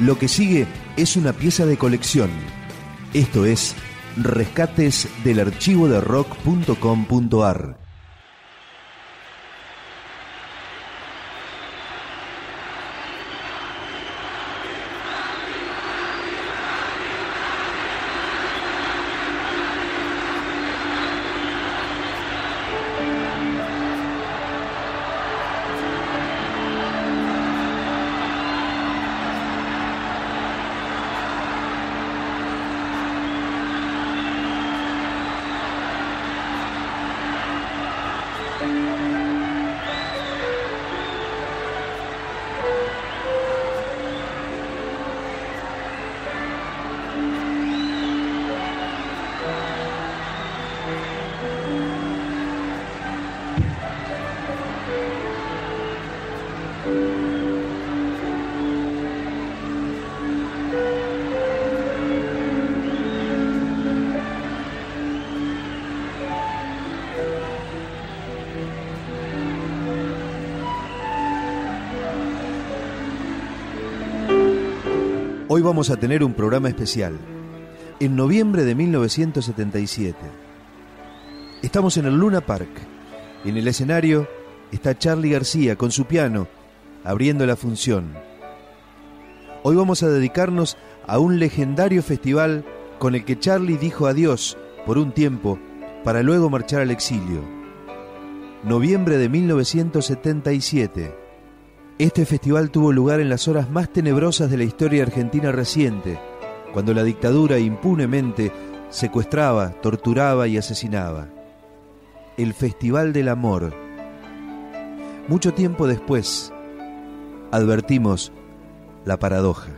Lo que sigue es una pieza de colección. Esto es Rescates del archivo de rock.com.ar. Hoy vamos a tener un programa especial. En noviembre de 1977. Estamos en el Luna Park. En el escenario está Charlie García con su piano, abriendo la función. Hoy vamos a dedicarnos a un legendario festival con el que Charlie dijo adiós por un tiempo para luego marchar al exilio. Noviembre de 1977. Este festival tuvo lugar en las horas más tenebrosas de la historia argentina reciente, cuando la dictadura impunemente secuestraba, torturaba y asesinaba. El Festival del Amor. Mucho tiempo después, advertimos la paradoja.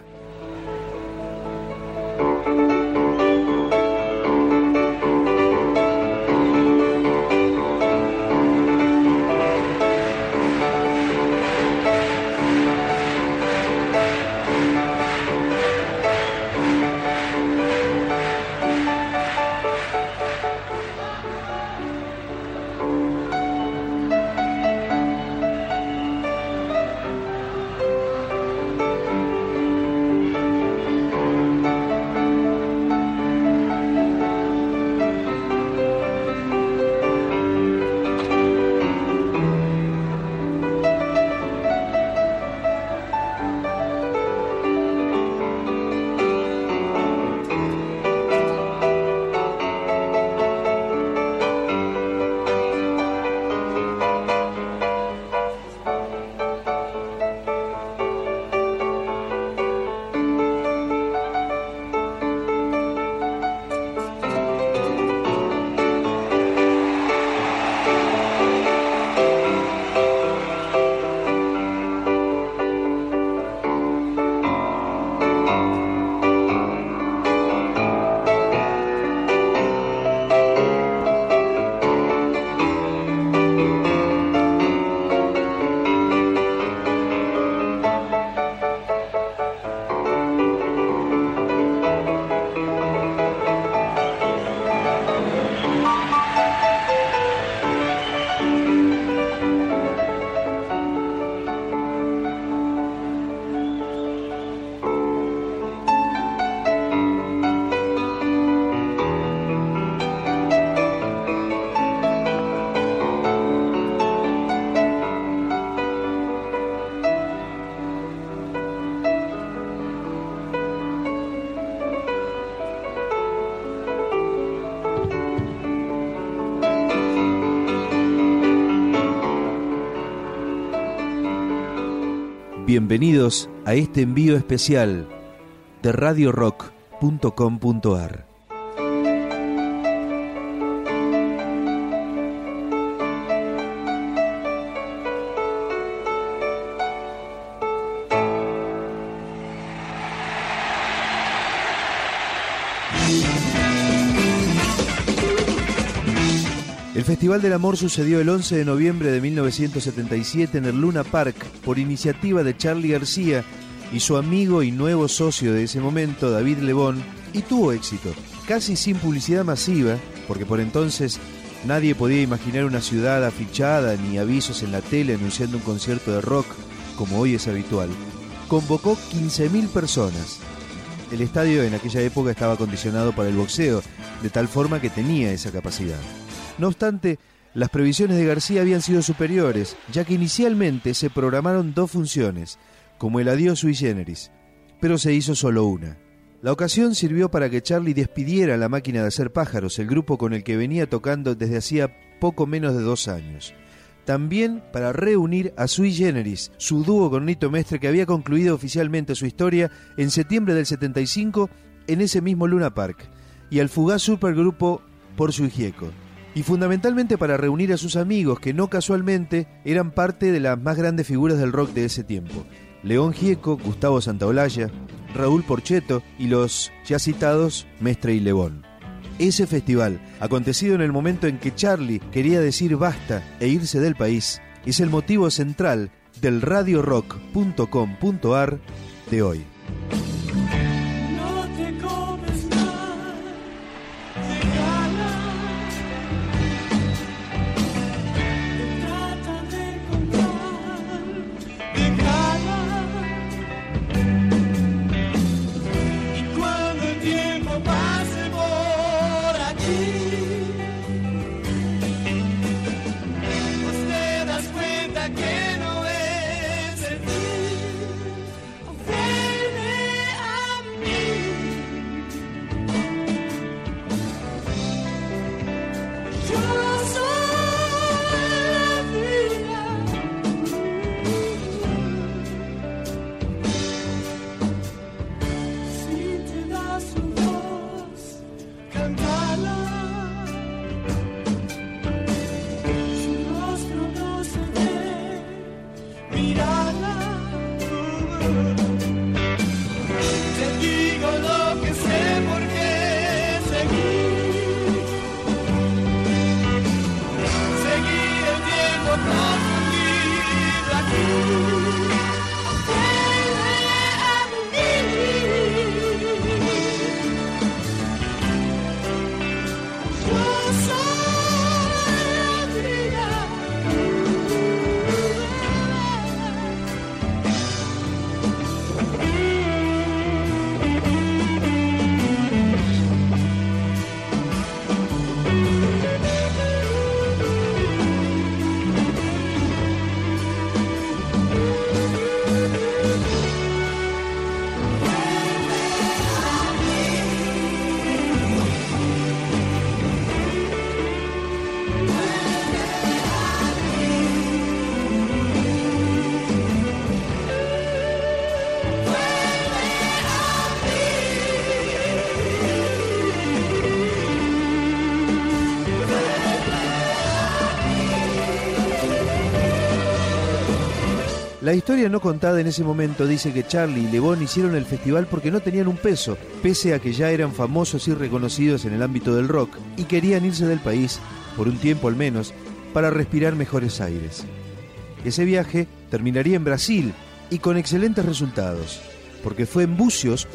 Bienvenidos a este envío especial de radiorock.com.ar. Festival del Amor sucedió el 11 de noviembre de 1977 en el Luna Park por iniciativa de Charlie García y su amigo y nuevo socio de ese momento, David Lebón, y tuvo éxito, casi sin publicidad masiva, porque por entonces nadie podía imaginar una ciudad afichada ni avisos en la tele anunciando un concierto de rock como hoy es habitual. convocó 15.000 personas. El estadio en aquella época estaba acondicionado para el boxeo, de tal forma que tenía esa capacidad. No obstante, las previsiones de García habían sido superiores, ya que inicialmente se programaron dos funciones, como el adiós sui generis, pero se hizo solo una. La ocasión sirvió para que Charlie despidiera la máquina de hacer pájaros, el grupo con el que venía tocando desde hacía poco menos de dos años. También para reunir a Sui Generis, su dúo con Nito Mestre que había concluido oficialmente su historia en septiembre del 75 en ese mismo Luna Park, y al fugaz supergrupo Por Su Gieco y fundamentalmente para reunir a sus amigos que no casualmente eran parte de las más grandes figuras del rock de ese tiempo. León Gieco, Gustavo Santaolalla, Raúl Porcheto y los ya citados Mestre y Lebón. Ese festival, acontecido en el momento en que Charlie quería decir basta e irse del país, es el motivo central del radiorock.com.ar de hoy. La historia no contada en ese momento dice que Charlie y Lebón hicieron el festival porque no tenían un peso, pese a que ya eran famosos y reconocidos en el ámbito del rock, y querían irse del país, por un tiempo al menos, para respirar mejores aires. Ese viaje terminaría en Brasil y con excelentes resultados, porque fue en Bucios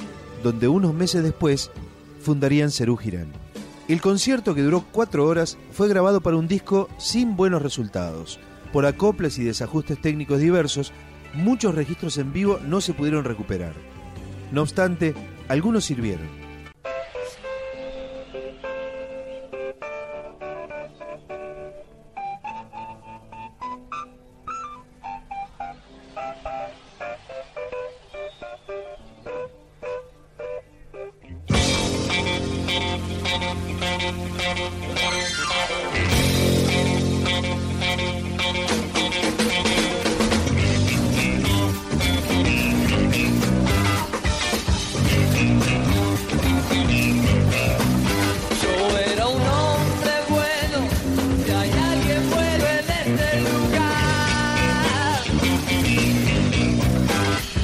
donde unos meses después fundarían Cerú Girán. El concierto, que duró cuatro horas, fue grabado para un disco sin buenos resultados por acoples y desajustes técnicos diversos, muchos registros en vivo no se pudieron recuperar. No obstante, algunos sirvieron.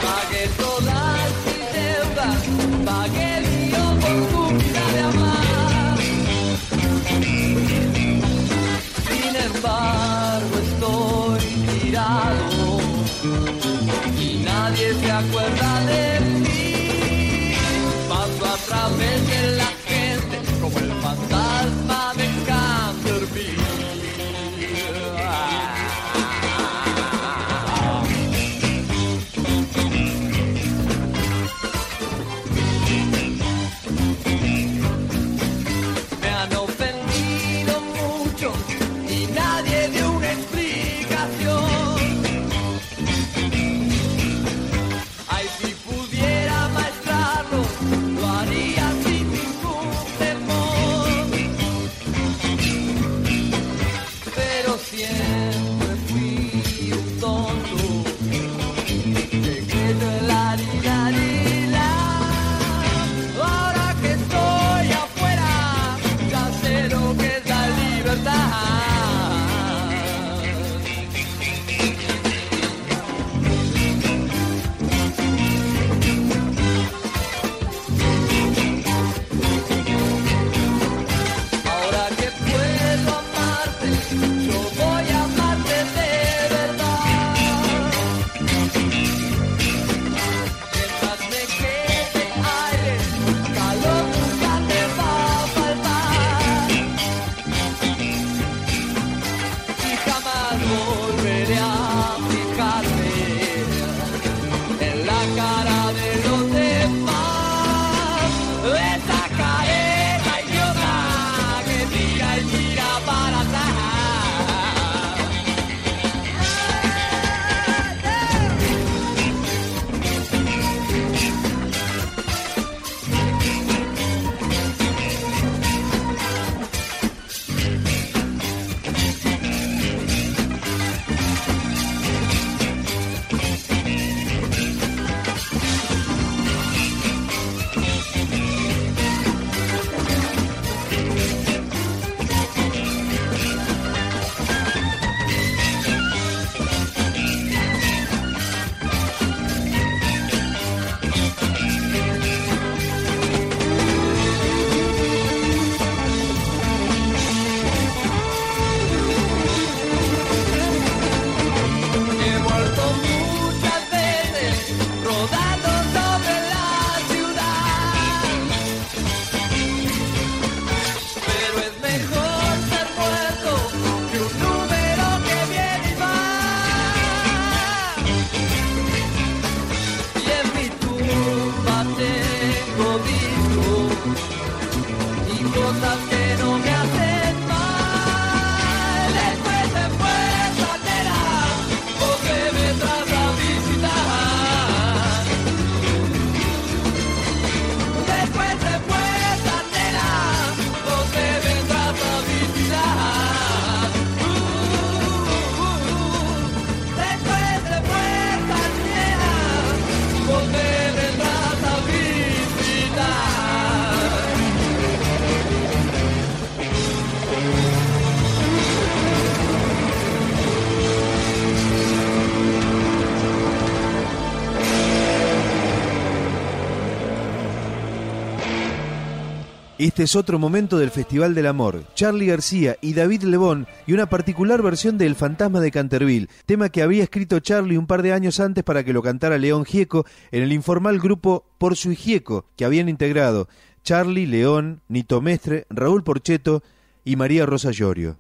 Pagué todas mis deudas, pagué Dios por tu vida de amar. Sin embargo, estoy tirado y nadie se acuerda de mí. Paso a través de la. よ立ての Este es otro momento del Festival del Amor. Charlie García y David Lebón y una particular versión de El Fantasma de Canterville, tema que había escrito Charlie un par de años antes para que lo cantara León Gieco en el informal grupo Por su Gieco, que habían integrado Charlie, León, Nito Mestre, Raúl Porcheto y María Rosa Llorio.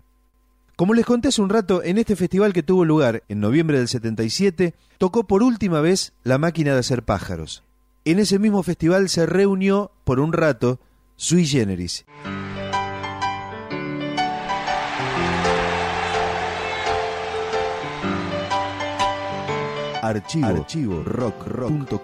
Como les conté hace un rato, en este festival que tuvo lugar en noviembre del 77, tocó por última vez La máquina de hacer pájaros. En ese mismo festival se reunió por un rato sui generis. Archivo, Archivo rock, rock,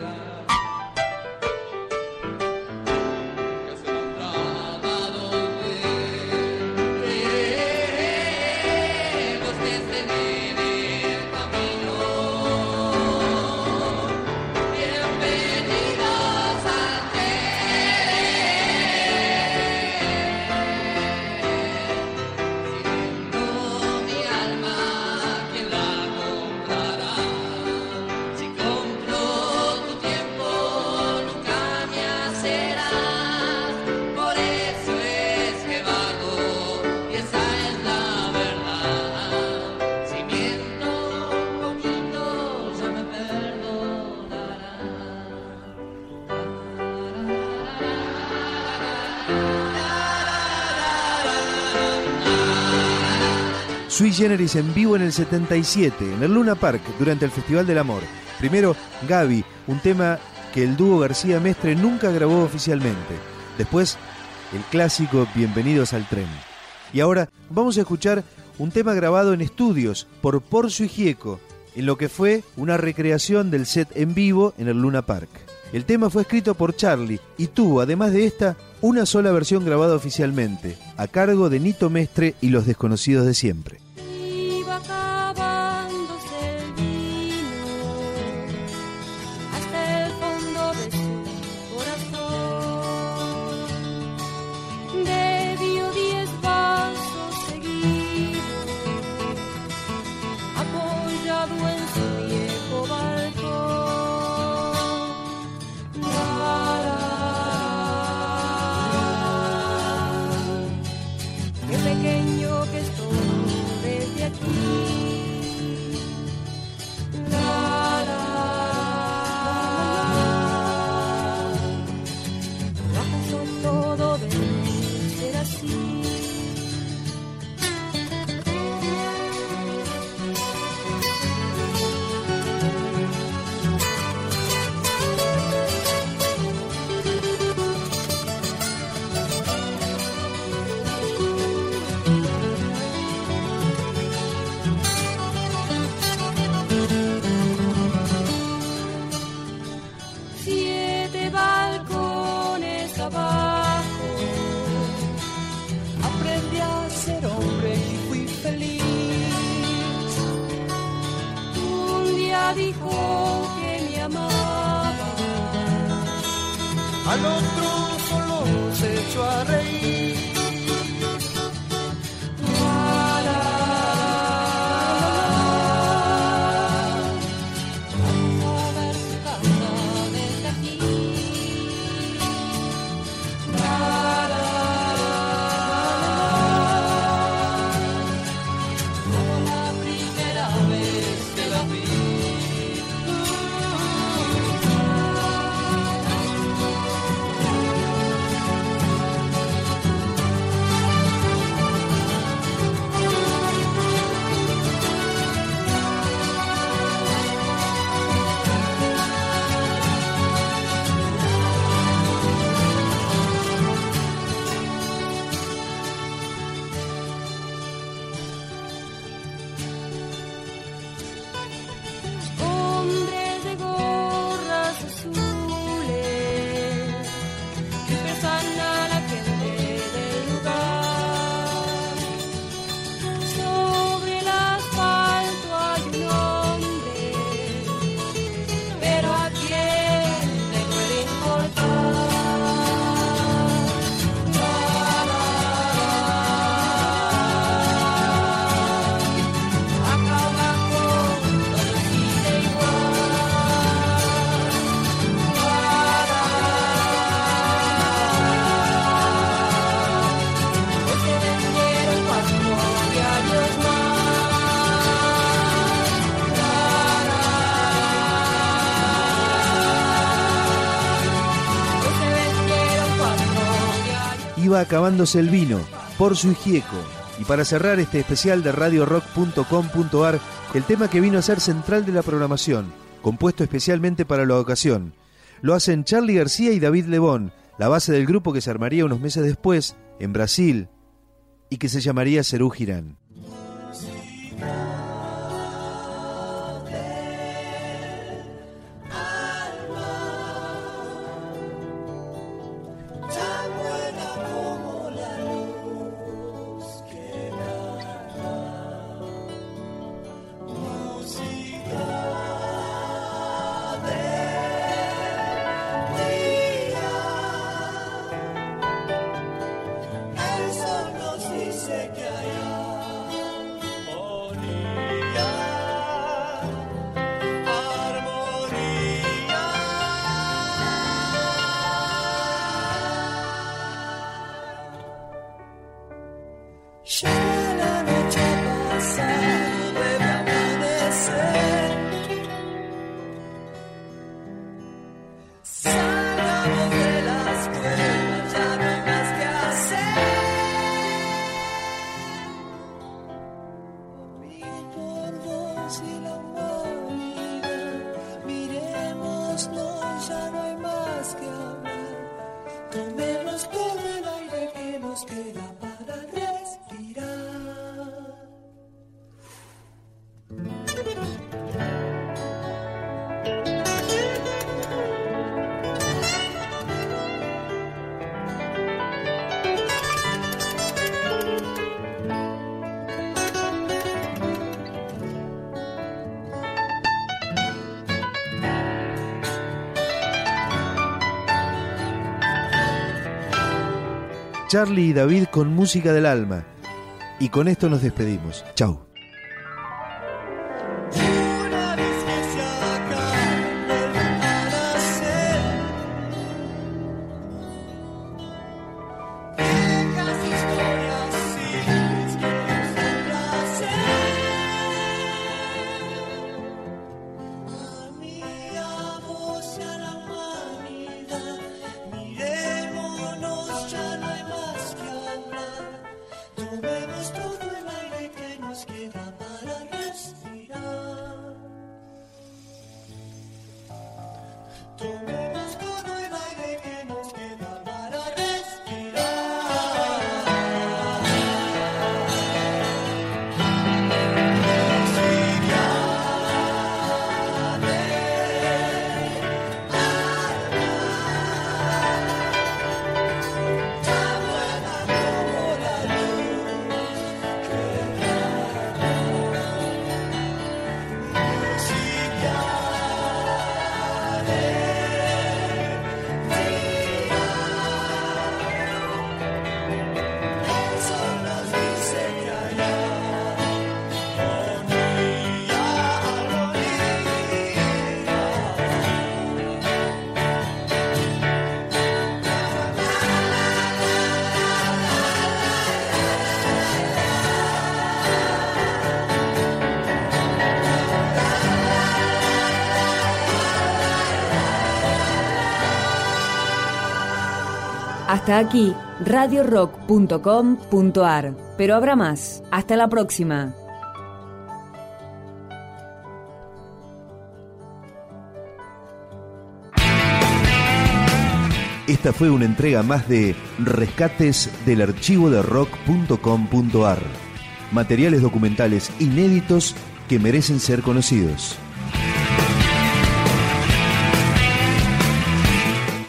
Sui Generis en vivo en el 77, en el Luna Park, durante el Festival del Amor. Primero, Gaby, un tema que el dúo García Mestre nunca grabó oficialmente. Después, el clásico Bienvenidos al Tren. Y ahora vamos a escuchar un tema grabado en estudios por Porcio y Gieco, en lo que fue una recreación del set en vivo en el Luna Park. El tema fue escrito por Charlie y tuvo, además de esta, una sola versión grabada oficialmente, a cargo de Nito Mestre y los desconocidos de siempre. Iba acabándose el vino, por su higieco. Y para cerrar este especial de radiorock.com.ar, el tema que vino a ser central de la programación, compuesto especialmente para la ocasión. Lo hacen Charlie García y David Lebón, la base del grupo que se armaría unos meses después, en Brasil, y que se llamaría Cerú Girán. Charlie y David con música del alma. Y con esto nos despedimos. Chau. Hasta aquí, radiorock.com.ar. Pero habrá más. Hasta la próxima. Esta fue una entrega más de Rescates del archivo de rock.com.ar. Materiales documentales inéditos que merecen ser conocidos.